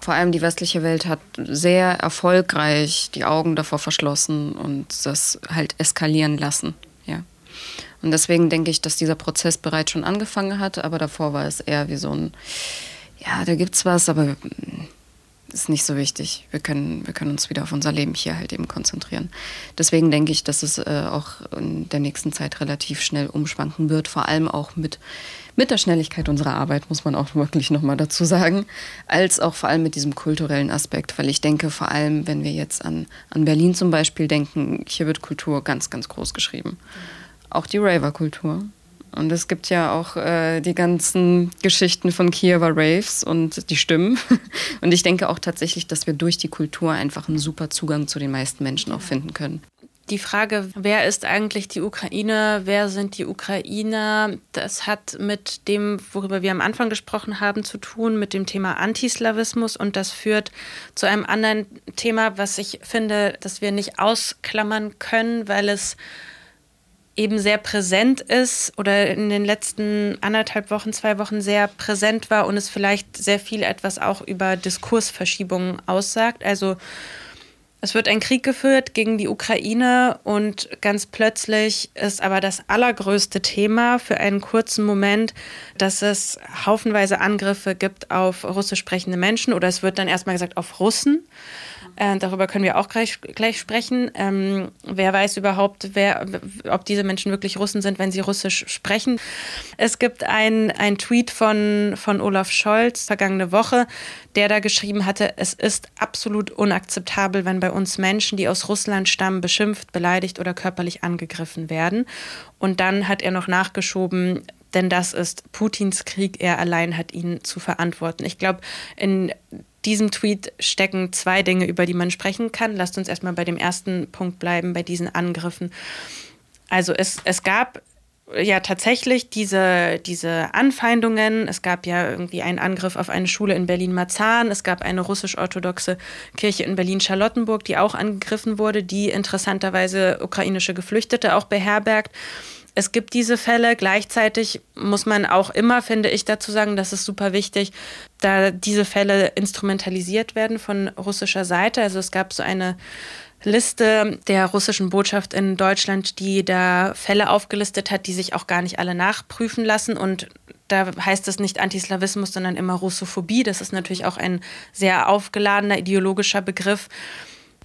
[SPEAKER 1] Vor allem die westliche Welt hat sehr erfolgreich die Augen davor verschlossen und das halt eskalieren lassen. Ja. Und deswegen denke ich, dass dieser Prozess bereits schon angefangen hat, aber davor war es eher wie so ein, ja, da gibt's was, aber ist nicht so wichtig. Wir können, wir können uns wieder auf unser Leben hier halt eben konzentrieren. Deswegen denke ich, dass es äh, auch in der nächsten Zeit relativ schnell umschwanken wird, vor allem auch mit mit der Schnelligkeit unserer Arbeit, muss man auch wirklich nochmal dazu sagen, als auch vor allem mit diesem kulturellen Aspekt, weil ich denke, vor allem, wenn wir jetzt an, an Berlin zum Beispiel denken, hier wird Kultur ganz, ganz groß geschrieben. Auch die Raver-Kultur. Und es gibt ja auch äh, die ganzen Geschichten von Kiewer Raves und die Stimmen. Und ich denke auch tatsächlich, dass wir durch die Kultur einfach einen super Zugang zu den meisten Menschen auch finden können
[SPEAKER 2] die Frage, wer ist eigentlich die Ukraine, wer sind die Ukrainer, das hat mit dem, worüber wir am Anfang gesprochen haben, zu tun, mit dem Thema Antislawismus. Und das führt zu einem anderen Thema, was ich finde, dass wir nicht ausklammern können, weil es eben sehr präsent ist oder in den letzten anderthalb Wochen, zwei Wochen sehr präsent war und es vielleicht sehr viel etwas auch über Diskursverschiebungen aussagt. Also es wird ein Krieg geführt gegen die Ukraine und ganz plötzlich ist aber das allergrößte Thema für einen kurzen Moment, dass es haufenweise Angriffe gibt auf russisch sprechende Menschen oder es wird dann erstmal gesagt auf Russen. Äh, darüber können wir auch gleich, gleich sprechen. Ähm, wer weiß überhaupt, wer, ob diese Menschen wirklich Russen sind, wenn sie Russisch sprechen. Es gibt ein, Tweet von, von Olaf Scholz vergangene Woche, der da geschrieben hatte, es ist absolut unakzeptabel, wenn bei uns Menschen, die aus Russland stammen, beschimpft, beleidigt oder körperlich angegriffen werden. Und dann hat er noch nachgeschoben, denn das ist Putins Krieg, er allein hat ihn zu verantworten. Ich glaube, in diesem Tweet stecken zwei Dinge, über die man sprechen kann. Lasst uns erstmal bei dem ersten Punkt bleiben, bei diesen Angriffen. Also es, es gab ja tatsächlich diese, diese Anfeindungen. Es gab ja irgendwie einen Angriff auf eine Schule in Berlin-Marzahn. Es gab eine russisch-orthodoxe Kirche in Berlin-Charlottenburg, die auch angegriffen wurde, die interessanterweise ukrainische Geflüchtete auch beherbergt es gibt diese Fälle. Gleichzeitig muss man auch immer, finde ich, dazu sagen, das ist super wichtig, da diese Fälle instrumentalisiert werden von russischer Seite. Also es gab so eine Liste der russischen Botschaft in Deutschland, die da Fälle aufgelistet hat, die sich auch gar nicht alle nachprüfen lassen und da heißt es nicht Antislawismus, sondern immer Russophobie. Das ist natürlich auch ein sehr aufgeladener ideologischer Begriff.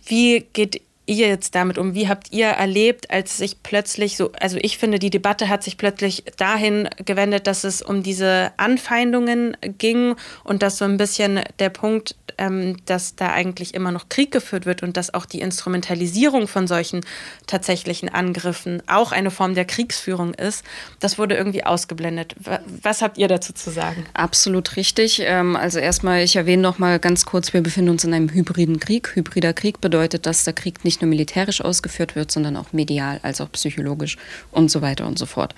[SPEAKER 2] Wie geht ihr jetzt damit um? Wie habt ihr erlebt, als sich plötzlich so, also ich finde, die Debatte hat sich plötzlich dahin gewendet, dass es um diese Anfeindungen ging und dass so ein bisschen der Punkt, ähm, dass da eigentlich immer noch Krieg geführt wird und dass auch die Instrumentalisierung von solchen tatsächlichen Angriffen auch eine Form der Kriegsführung ist, das wurde irgendwie ausgeblendet. Was habt ihr dazu zu sagen?
[SPEAKER 1] Absolut richtig. Ähm, also erstmal, ich erwähne noch mal ganz kurz, wir befinden uns in einem hybriden Krieg. Hybrider Krieg bedeutet, dass der Krieg nicht nur militärisch ausgeführt wird, sondern auch medial, als auch psychologisch und so weiter und so fort.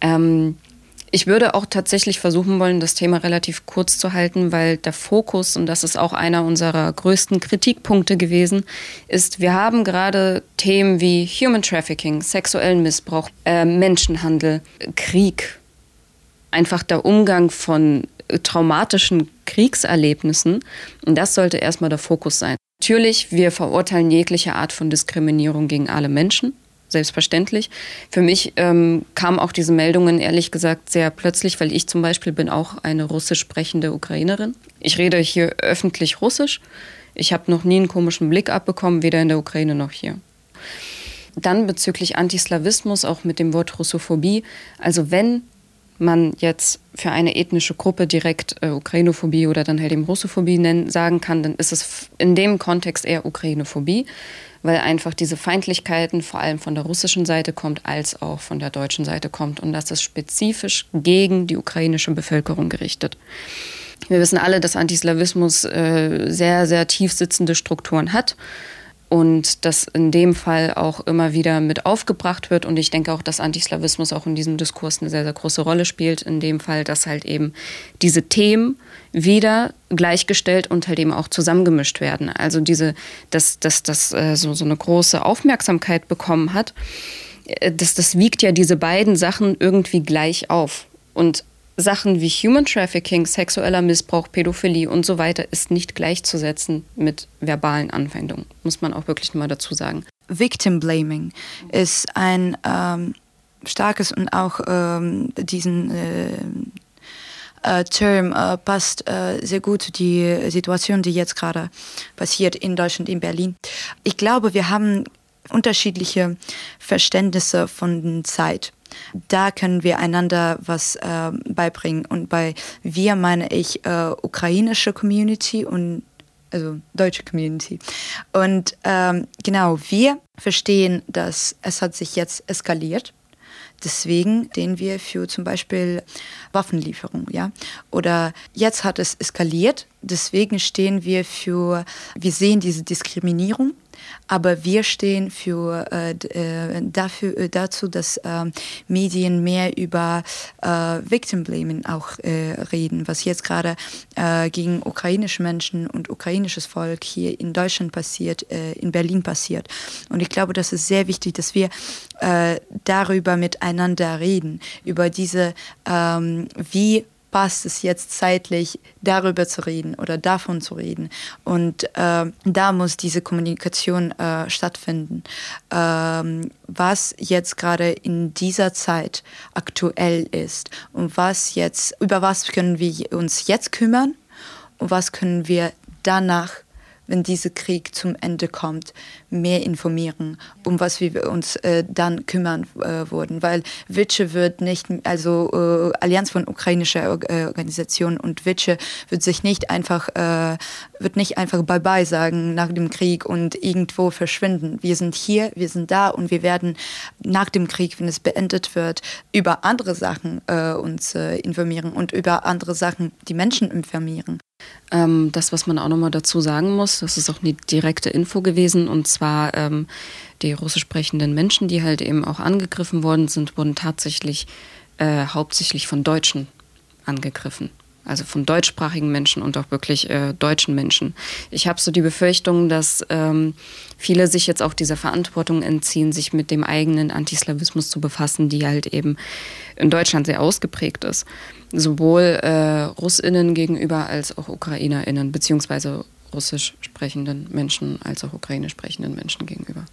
[SPEAKER 1] Ähm, ich würde auch tatsächlich versuchen wollen, das Thema relativ kurz zu halten, weil der Fokus, und das ist auch einer unserer größten Kritikpunkte gewesen, ist, wir haben gerade Themen wie Human Trafficking, sexuellen Missbrauch, äh, Menschenhandel, Krieg, einfach der Umgang von traumatischen Kriegserlebnissen. Und das sollte erstmal der Fokus sein. Natürlich, wir verurteilen jegliche Art von Diskriminierung gegen alle Menschen selbstverständlich. Für mich ähm, kamen auch diese Meldungen ehrlich gesagt sehr plötzlich, weil ich zum Beispiel bin auch eine russisch sprechende Ukrainerin. Ich rede hier öffentlich Russisch. Ich habe noch nie einen komischen Blick abbekommen, weder in der Ukraine noch hier. Dann bezüglich Antislawismus, auch mit dem Wort Russophobie. Also wenn man jetzt für eine ethnische Gruppe direkt äh, Ukrainophobie oder dann halt eben Russophobie nennen, sagen kann, dann ist es in dem Kontext eher Ukrainophobie weil einfach diese Feindlichkeiten vor allem von der russischen Seite kommt, als auch von der deutschen Seite kommt. Und das ist spezifisch gegen die ukrainische Bevölkerung gerichtet. Wir wissen alle, dass Antislawismus äh, sehr, sehr tief sitzende Strukturen hat und das in dem Fall auch immer wieder mit aufgebracht wird. Und ich denke auch, dass Antislawismus auch in diesem Diskurs eine sehr, sehr große Rolle spielt. In dem Fall, dass halt eben diese Themen wieder gleichgestellt und halt eben auch zusammengemischt werden. Also diese, dass das, äh, so, so eine große Aufmerksamkeit bekommen hat, äh, das, das wiegt ja diese beiden Sachen irgendwie gleich auf. Und Sachen wie Human Trafficking, sexueller Missbrauch, Pädophilie und so weiter ist nicht gleichzusetzen mit verbalen Anfeindungen, muss man auch wirklich mal dazu sagen.
[SPEAKER 3] Victim Blaming ist ein ähm, starkes und auch ähm, diesen äh, äh, Term äh, passt äh, sehr gut zu die Situation, die jetzt gerade passiert in Deutschland, in Berlin. Ich glaube, wir haben unterschiedliche Verständnisse von Zeit. Da können wir einander was äh, beibringen. Und bei wir meine ich äh, ukrainische Community und also deutsche Community. Und ähm, genau, wir verstehen, dass es hat sich jetzt eskaliert Deswegen stehen wir für zum Beispiel Waffenlieferung, ja. Oder jetzt hat es eskaliert, deswegen stehen wir für, wir sehen diese Diskriminierung aber wir stehen für, äh, äh dafür, äh, dazu, dass äh, Medien mehr über äh, Victim Blaming auch äh, reden, was jetzt gerade gegen ukrainische Menschen und ukrainisches Volk hier in Deutschland passiert, in Berlin passiert. Und ich glaube, das ist sehr wichtig, dass wir darüber miteinander reden, über diese, ähm, wie passt es jetzt zeitlich, darüber zu reden oder davon zu reden. Und äh, da muss diese Kommunikation äh, stattfinden. Ähm, was jetzt gerade in dieser Zeit aktuell ist und was jetzt, über was können wir uns jetzt kümmern und was können wir danach wenn dieser Krieg zum Ende kommt, mehr informieren, um was wir uns äh, dann kümmern äh, würden. Weil Witsche wird nicht, also äh, Allianz von ukrainischer äh, Organisationen und Witsche wird sich nicht einfach, äh, wird nicht einfach Bye-bye sagen nach dem Krieg und irgendwo verschwinden. Wir sind hier, wir sind da und wir werden nach dem Krieg, wenn es beendet wird, über andere Sachen äh, uns informieren und über andere Sachen die Menschen informieren.
[SPEAKER 1] Ähm, das, was man auch nochmal dazu sagen muss, das ist auch eine direkte Info gewesen, und zwar ähm, die russisch sprechenden Menschen, die halt eben auch angegriffen worden sind, wurden tatsächlich äh, hauptsächlich von Deutschen angegriffen also von deutschsprachigen Menschen und auch wirklich äh, deutschen Menschen. Ich habe so die Befürchtung, dass ähm, viele sich jetzt auch dieser Verantwortung entziehen, sich mit dem eigenen Antislawismus zu befassen, die halt eben in Deutschland sehr ausgeprägt ist. Sowohl äh, Russinnen gegenüber als auch Ukrainerinnen, beziehungsweise russisch sprechenden Menschen als auch ukrainisch sprechenden Menschen gegenüber.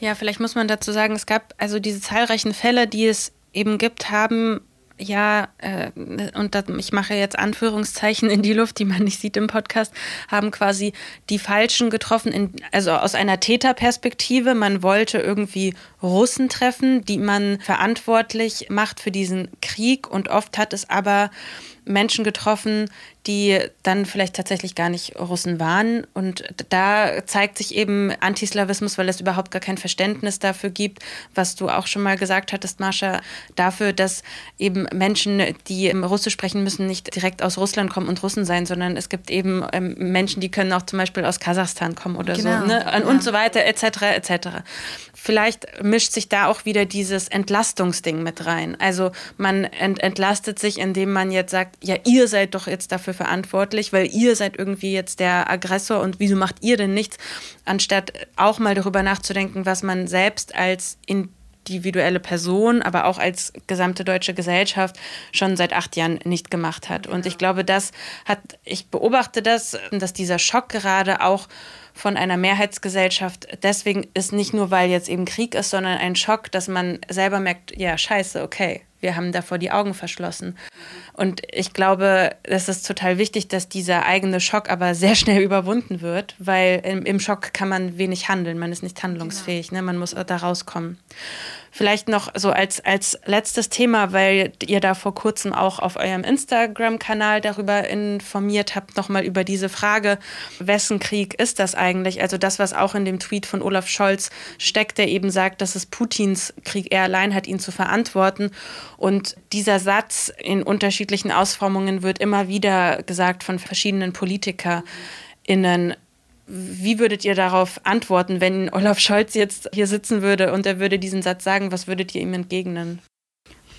[SPEAKER 2] Ja, vielleicht muss man dazu sagen, es gab also diese zahlreichen Fälle, die es eben gibt, haben ja, äh, und das, ich mache jetzt Anführungszeichen in die Luft, die man nicht sieht im Podcast, haben quasi die Falschen getroffen, in, also aus einer Täterperspektive. Man wollte irgendwie Russen treffen, die man verantwortlich macht für diesen Krieg und oft hat es aber Menschen getroffen, die dann vielleicht tatsächlich gar nicht Russen waren. Und da zeigt sich eben Antislawismus, weil es überhaupt gar kein Verständnis dafür gibt, was du auch schon mal gesagt hattest, Marsha, dafür, dass eben Menschen, die Russisch sprechen müssen, nicht direkt aus Russland kommen und Russen sein, sondern es gibt eben ähm, Menschen, die können auch zum Beispiel aus Kasachstan kommen oder genau. so. Ne? Und, ja. und so weiter, etc., etc. Vielleicht mischt sich da auch wieder dieses Entlastungsding mit rein. Also man ent entlastet sich, indem man jetzt sagt, ja, ihr seid doch jetzt dafür verantwortlich, weil ihr seid irgendwie jetzt der Aggressor und wieso macht ihr denn nichts, anstatt auch mal darüber nachzudenken, was man selbst als individuelle Person, aber auch als gesamte deutsche Gesellschaft schon seit acht Jahren nicht gemacht hat. Und ich glaube, das hat, ich beobachte das, dass dieser Schock gerade auch von einer Mehrheitsgesellschaft deswegen ist nicht nur, weil jetzt eben Krieg ist, sondern ein Schock, dass man selber merkt, ja, scheiße, okay, wir haben davor die Augen verschlossen. Und ich glaube, es ist total wichtig, dass dieser eigene Schock aber sehr schnell überwunden wird, weil im, im Schock kann man wenig handeln, man ist nicht handlungsfähig, genau. ne? man muss da rauskommen. Vielleicht noch so als, als letztes Thema, weil ihr da vor kurzem auch auf eurem Instagram-Kanal darüber informiert habt, nochmal über diese Frage, wessen Krieg ist das eigentlich? Also das, was auch in dem Tweet von Olaf Scholz steckt, der eben sagt, dass es Putins Krieg, er allein hat ihn zu verantworten. Und dieser Satz in unterschiedlichen Ausformungen wird immer wieder gesagt von verschiedenen PolitikerInnen. Wie würdet ihr darauf antworten, wenn Olaf Scholz jetzt hier sitzen würde und er würde diesen Satz sagen? Was würdet ihr ihm entgegnen?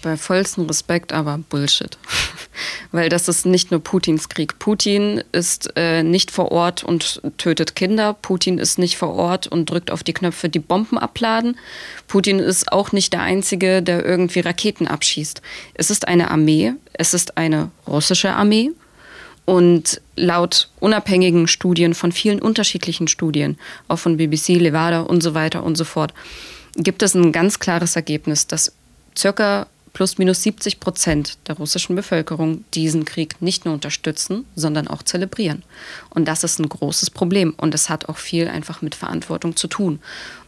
[SPEAKER 1] Bei vollstem Respekt, aber Bullshit. Weil das ist nicht nur Putins Krieg. Putin ist äh, nicht vor Ort und tötet Kinder. Putin ist nicht vor Ort und drückt auf die Knöpfe, die Bomben abladen. Putin ist auch nicht der Einzige, der irgendwie Raketen abschießt. Es ist eine Armee. Es ist eine russische Armee. Und laut unabhängigen Studien von vielen unterschiedlichen Studien, auch von BBC, Levada und so weiter und so fort, gibt es ein ganz klares Ergebnis, dass circa plus minus 70 Prozent der russischen Bevölkerung diesen Krieg nicht nur unterstützen, sondern auch zelebrieren. Und das ist ein großes Problem. Und es hat auch viel einfach mit Verantwortung zu tun.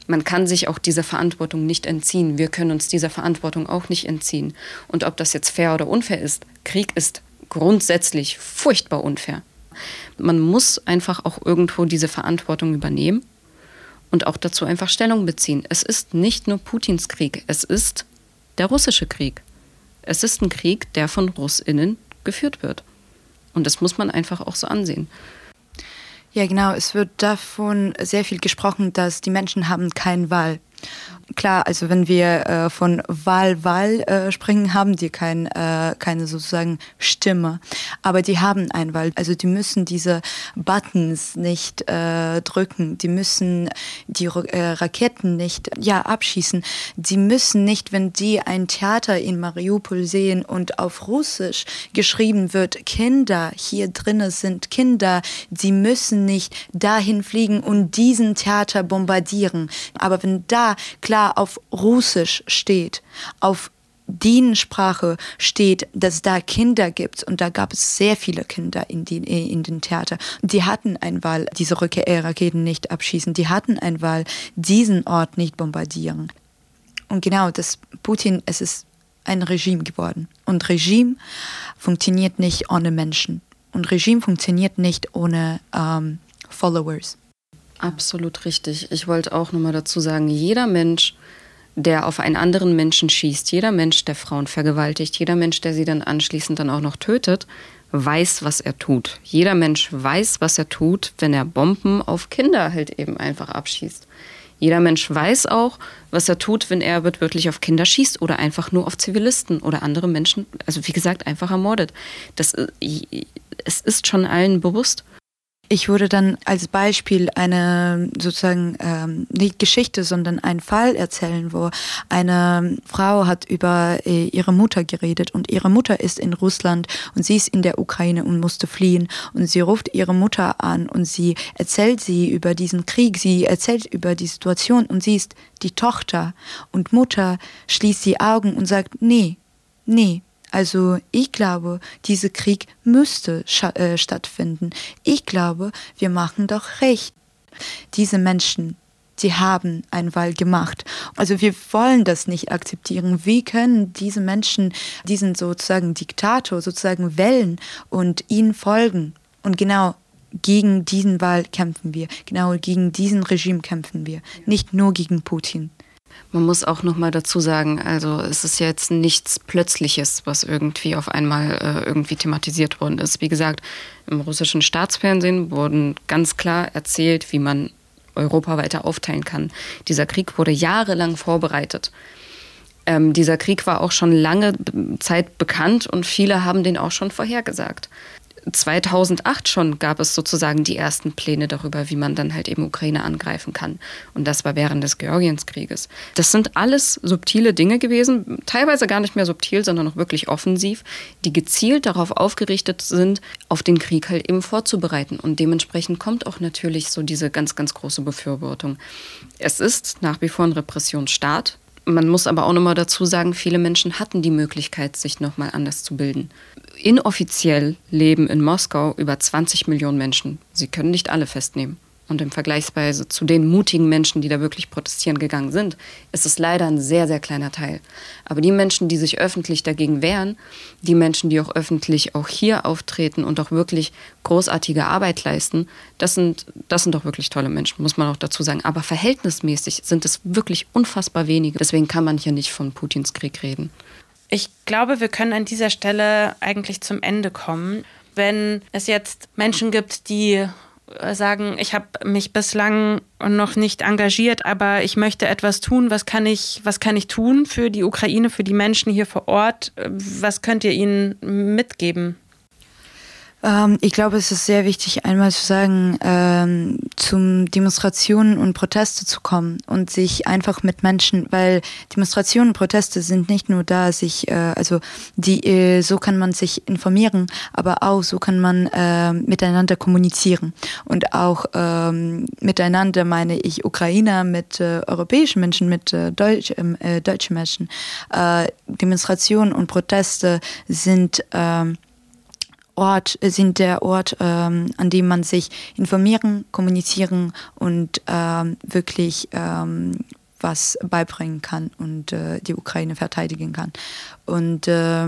[SPEAKER 1] Man kann sich auch dieser Verantwortung nicht entziehen. Wir können uns dieser Verantwortung auch nicht entziehen. Und ob das jetzt fair oder unfair ist, Krieg ist grundsätzlich furchtbar unfair. Man muss einfach auch irgendwo diese Verantwortung übernehmen und auch dazu einfach Stellung beziehen. Es ist nicht nur Putins Krieg, es ist der russische Krieg. Es ist ein Krieg, der von Russinnen geführt wird. Und das muss man einfach auch so ansehen.
[SPEAKER 3] Ja, genau. Es wird davon sehr viel gesprochen, dass die Menschen haben keine Wahl. Klar, also wenn wir äh, von Wahl, Wahl äh, sprechen, haben die kein, äh, keine sozusagen Stimme. Aber die haben ein Wahl. Also die müssen diese Buttons nicht äh, drücken. Die müssen die äh, Raketen nicht ja, abschießen. Die müssen nicht, wenn die ein Theater in Mariupol sehen und auf Russisch geschrieben wird, Kinder, hier drinnen sind Kinder, die müssen nicht dahin fliegen und diesen Theater bombardieren. Aber wenn da klar auf Russisch steht, auf Dienensprache steht, dass da Kinder gibt und da gab es sehr viele Kinder in, die, in den Theater. Die hatten ein Wahl, diese Raketen nicht abschießen. Die hatten ein Wahl, diesen Ort nicht bombardieren. Und genau, das Putin, es ist ein Regime geworden. Und Regime funktioniert nicht ohne Menschen. Und Regime funktioniert nicht ohne ähm, Followers.
[SPEAKER 1] Absolut richtig. Ich wollte auch nochmal dazu sagen, jeder Mensch, der auf einen anderen Menschen schießt, jeder Mensch, der Frauen vergewaltigt, jeder Mensch, der sie dann anschließend dann auch noch tötet, weiß, was er tut. Jeder Mensch weiß, was er tut, wenn er Bomben auf Kinder halt eben einfach abschießt. Jeder Mensch weiß auch, was er tut, wenn er wirklich auf Kinder schießt oder einfach nur auf Zivilisten oder andere Menschen, also wie gesagt, einfach ermordet. Das, äh, es ist schon allen bewusst.
[SPEAKER 3] Ich würde dann als Beispiel eine sozusagen ähm, nicht Geschichte, sondern einen Fall erzählen, wo eine Frau hat über äh, ihre Mutter geredet und ihre Mutter ist in Russland und sie ist in der Ukraine und musste fliehen und sie ruft ihre Mutter an und sie erzählt sie über diesen Krieg, sie erzählt über die Situation und sie ist die Tochter und Mutter schließt die Augen und sagt, nee, nee, Also ich glaube, dieser Krieg müsste äh, stattfinden. Ich glaube, wir machen doch recht. Diese Menschen, sie haben eine Wahl gemacht. Also wir wollen das nicht akzeptieren. Wie können diese Menschen diesen sozusagen Diktator sozusagen wählen und ihnen folgen? Und genau gegen diesen Wahl kämpfen wir. Genau gegen diesen Regime kämpfen wir. Nicht nur gegen Putin.
[SPEAKER 1] Man muss auch noch mal dazu sagen, also es ist jetzt nichts Plötzliches, was irgendwie auf einmal äh, irgendwie thematisiert worden ist. Wie gesagt, im russischen Staatsfernsehen wurden ganz klar erzählt, wie man Europa weiter aufteilen kann. Dieser Krieg wurde jahrelang vorbereitet. Ähm, dieser Krieg war auch schon lange Zeit bekannt und viele haben den auch schon vorhergesagt. 2008 schon gab es sozusagen die ersten Pläne darüber, wie man dann halt eben Ukraine angreifen kann. Und das war während des Georgienskrieges. Das sind alles subtile Dinge gewesen, teilweise gar nicht mehr subtil, sondern auch wirklich offensiv, die gezielt darauf aufgerichtet sind, auf den Krieg halt eben vorzubereiten. Und dementsprechend kommt auch natürlich so diese ganz, ganz große Befürwortung. Es ist nach wie vor ein Repressionsstaat. Man muss aber auch nochmal dazu sagen, viele Menschen hatten die Möglichkeit, sich nochmal anders zu bilden. Inoffiziell leben in Moskau über 20 Millionen Menschen. Sie können nicht alle festnehmen. Und im Vergleichsweise zu den mutigen Menschen, die da wirklich protestieren gegangen sind, ist es leider ein sehr, sehr kleiner Teil. Aber die Menschen, die sich öffentlich dagegen wehren, die Menschen, die auch öffentlich auch hier auftreten und auch wirklich großartige Arbeit leisten, das sind, das sind doch wirklich tolle Menschen, muss man auch dazu sagen. Aber verhältnismäßig sind es wirklich unfassbar wenige. Deswegen kann man hier nicht von Putins Krieg reden.
[SPEAKER 2] Ich glaube, wir können an dieser Stelle eigentlich zum Ende kommen. Wenn es jetzt Menschen gibt, die sagen, ich habe mich bislang noch nicht engagiert, aber ich möchte etwas tun. Was kann ich, was kann ich tun für die Ukraine, für die Menschen hier vor Ort? Was könnt ihr ihnen mitgeben?
[SPEAKER 3] Ähm, ich glaube, es ist sehr wichtig, einmal zu sagen, ähm, zum Demonstrationen und Proteste zu kommen und sich einfach mit Menschen, weil Demonstrationen und Proteste sind nicht nur da, sich, äh, also die, äh, so kann man sich informieren, aber auch so kann man äh, miteinander kommunizieren und auch ähm, miteinander meine ich Ukrainer mit äh, europäischen Menschen, mit äh, Deutsch, ähm, äh, deutschen Menschen. Demonstrationen und Proteste sind äh, Ort sind der Ort, ähm, an dem man sich informieren, kommunizieren und ähm, wirklich ähm, was beibringen kann und äh, die Ukraine verteidigen kann. Und äh,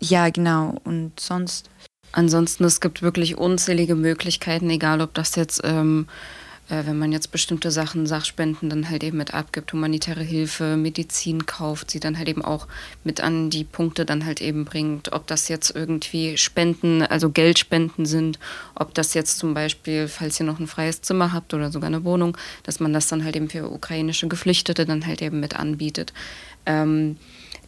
[SPEAKER 3] ja, genau. Und sonst.
[SPEAKER 1] Ansonsten, es gibt wirklich unzählige Möglichkeiten, egal ob das jetzt ähm, äh, wenn man jetzt bestimmte Sachen, Sachspenden dann halt eben mit abgibt, humanitäre Hilfe, Medizin kauft, sie dann halt eben auch mit an die Punkte dann halt eben bringt, ob das jetzt irgendwie Spenden, also Geldspenden sind, ob das jetzt zum Beispiel, falls ihr noch ein freies Zimmer habt oder sogar eine Wohnung, dass man das dann halt eben für ukrainische Geflüchtete dann halt eben mit anbietet. Ähm,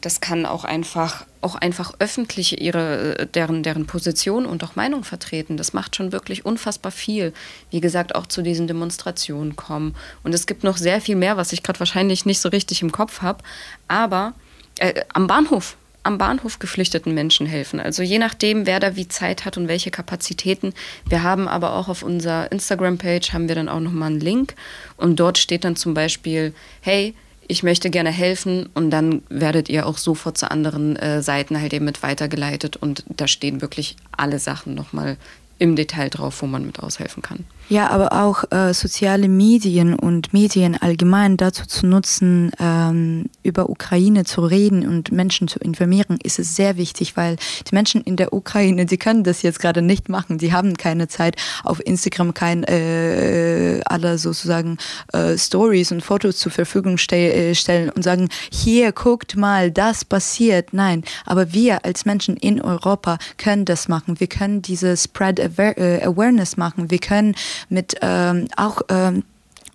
[SPEAKER 1] das kann auch einfach auch einfach öffentliche ihre deren deren Position und auch Meinung vertreten. Das macht schon wirklich unfassbar viel. Wie gesagt, auch zu diesen Demonstrationen kommen und es gibt noch sehr viel mehr, was ich gerade wahrscheinlich nicht so richtig im Kopf habe, aber äh, am Bahnhof am Bahnhof geflüchteten Menschen helfen. Also je nachdem, wer da wie Zeit hat und welche Kapazitäten. Wir haben aber auch auf unserer Instagram-Page haben wir dann auch nochmal einen Link und dort steht dann zum Beispiel, hey, ich möchte gerne helfen und dann werdet ihr auch sofort zu anderen äh, Seiten halt eben mit weitergeleitet und da stehen wirklich alle Sachen nochmal im Detail drauf, wo man mit aushelfen kann.
[SPEAKER 3] Ja, aber auch äh, soziale Medien und Medien allgemein dazu zu nutzen, ähm, über Ukraine zu reden und Menschen zu informieren, ist es sehr wichtig, weil die Menschen in der Ukraine, die können das jetzt gerade nicht machen. Die haben keine Zeit auf Instagram, kein äh, alle sozusagen äh, Stories und Fotos zur Verfügung stell, äh, stellen und sagen, hier guckt mal, das passiert. Nein, aber wir als Menschen in Europa können das machen. Wir können diese Spread äh, Awareness machen. Wir können mit ähm, auch ähm,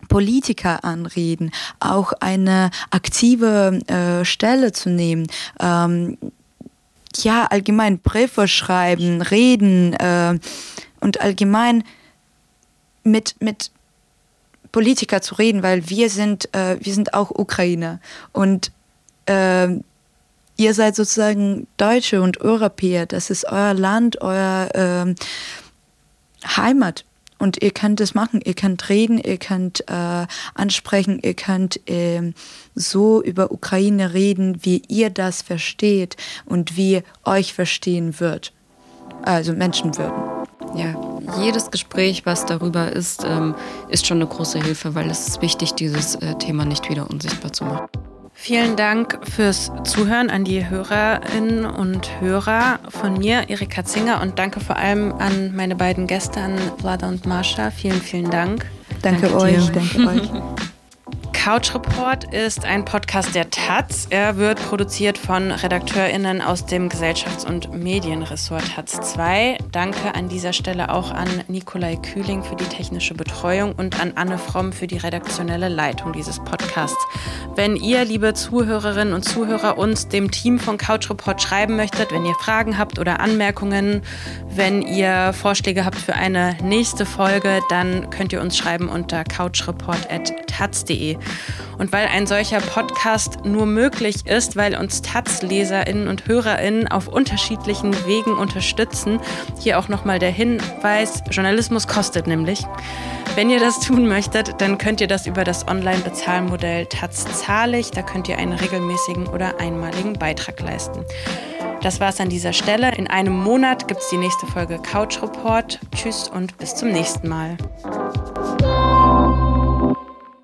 [SPEAKER 3] Politiker anreden, auch eine aktive äh, Stelle zu nehmen. Ähm, ja, allgemein Briefe schreiben, reden äh, und allgemein mit, mit Politiker zu reden, weil wir sind, äh, wir sind auch Ukrainer und äh, ihr seid sozusagen Deutsche und Europäer. Das ist euer Land, euer äh, Heimat. Und ihr könnt es machen. Ihr könnt reden, ihr könnt äh, ansprechen, ihr könnt äh, so über Ukraine reden, wie ihr das versteht und wie euch verstehen wird. Also Menschen würden.
[SPEAKER 1] Ja, jedes Gespräch, was darüber ist, ähm, ist schon eine große Hilfe, weil es ist wichtig, dieses äh, Thema nicht wieder unsichtbar zu machen.
[SPEAKER 2] Vielen Dank fürs Zuhören an die Hörerinnen und Hörer von mir, Erika Zinger, und danke vor allem an meine beiden Gäste, an Vlada und Marsha. Vielen, vielen Dank.
[SPEAKER 3] Danke, danke euch, danke euch.
[SPEAKER 2] Couch Report ist ein Podcast der Taz. Er wird produziert von RedakteurInnen aus dem Gesellschafts- und Medienressort Taz 2. Danke an dieser Stelle auch an Nikolai Kühling für die technische Betreuung und an Anne Fromm für die redaktionelle Leitung dieses Podcasts. Wenn ihr, liebe Zuhörerinnen und Zuhörer, uns dem Team von Couch Report schreiben möchtet, wenn ihr Fragen habt oder Anmerkungen, wenn ihr Vorschläge habt für eine nächste Folge, dann könnt ihr uns schreiben unter couchreport.taz.de. Und weil ein solcher Podcast nur möglich ist, weil uns Taz-LeserInnen und HörerInnen auf unterschiedlichen Wegen unterstützen, hier auch nochmal der Hinweis, Journalismus kostet nämlich. Wenn ihr das tun möchtet, dann könnt ihr das über das Online-Bezahlmodell Taz zahlig. Da könnt ihr einen regelmäßigen oder einmaligen Beitrag leisten. Das war es an dieser Stelle. In einem Monat gibt es die nächste Folge Couch Report. Tschüss und bis zum nächsten Mal.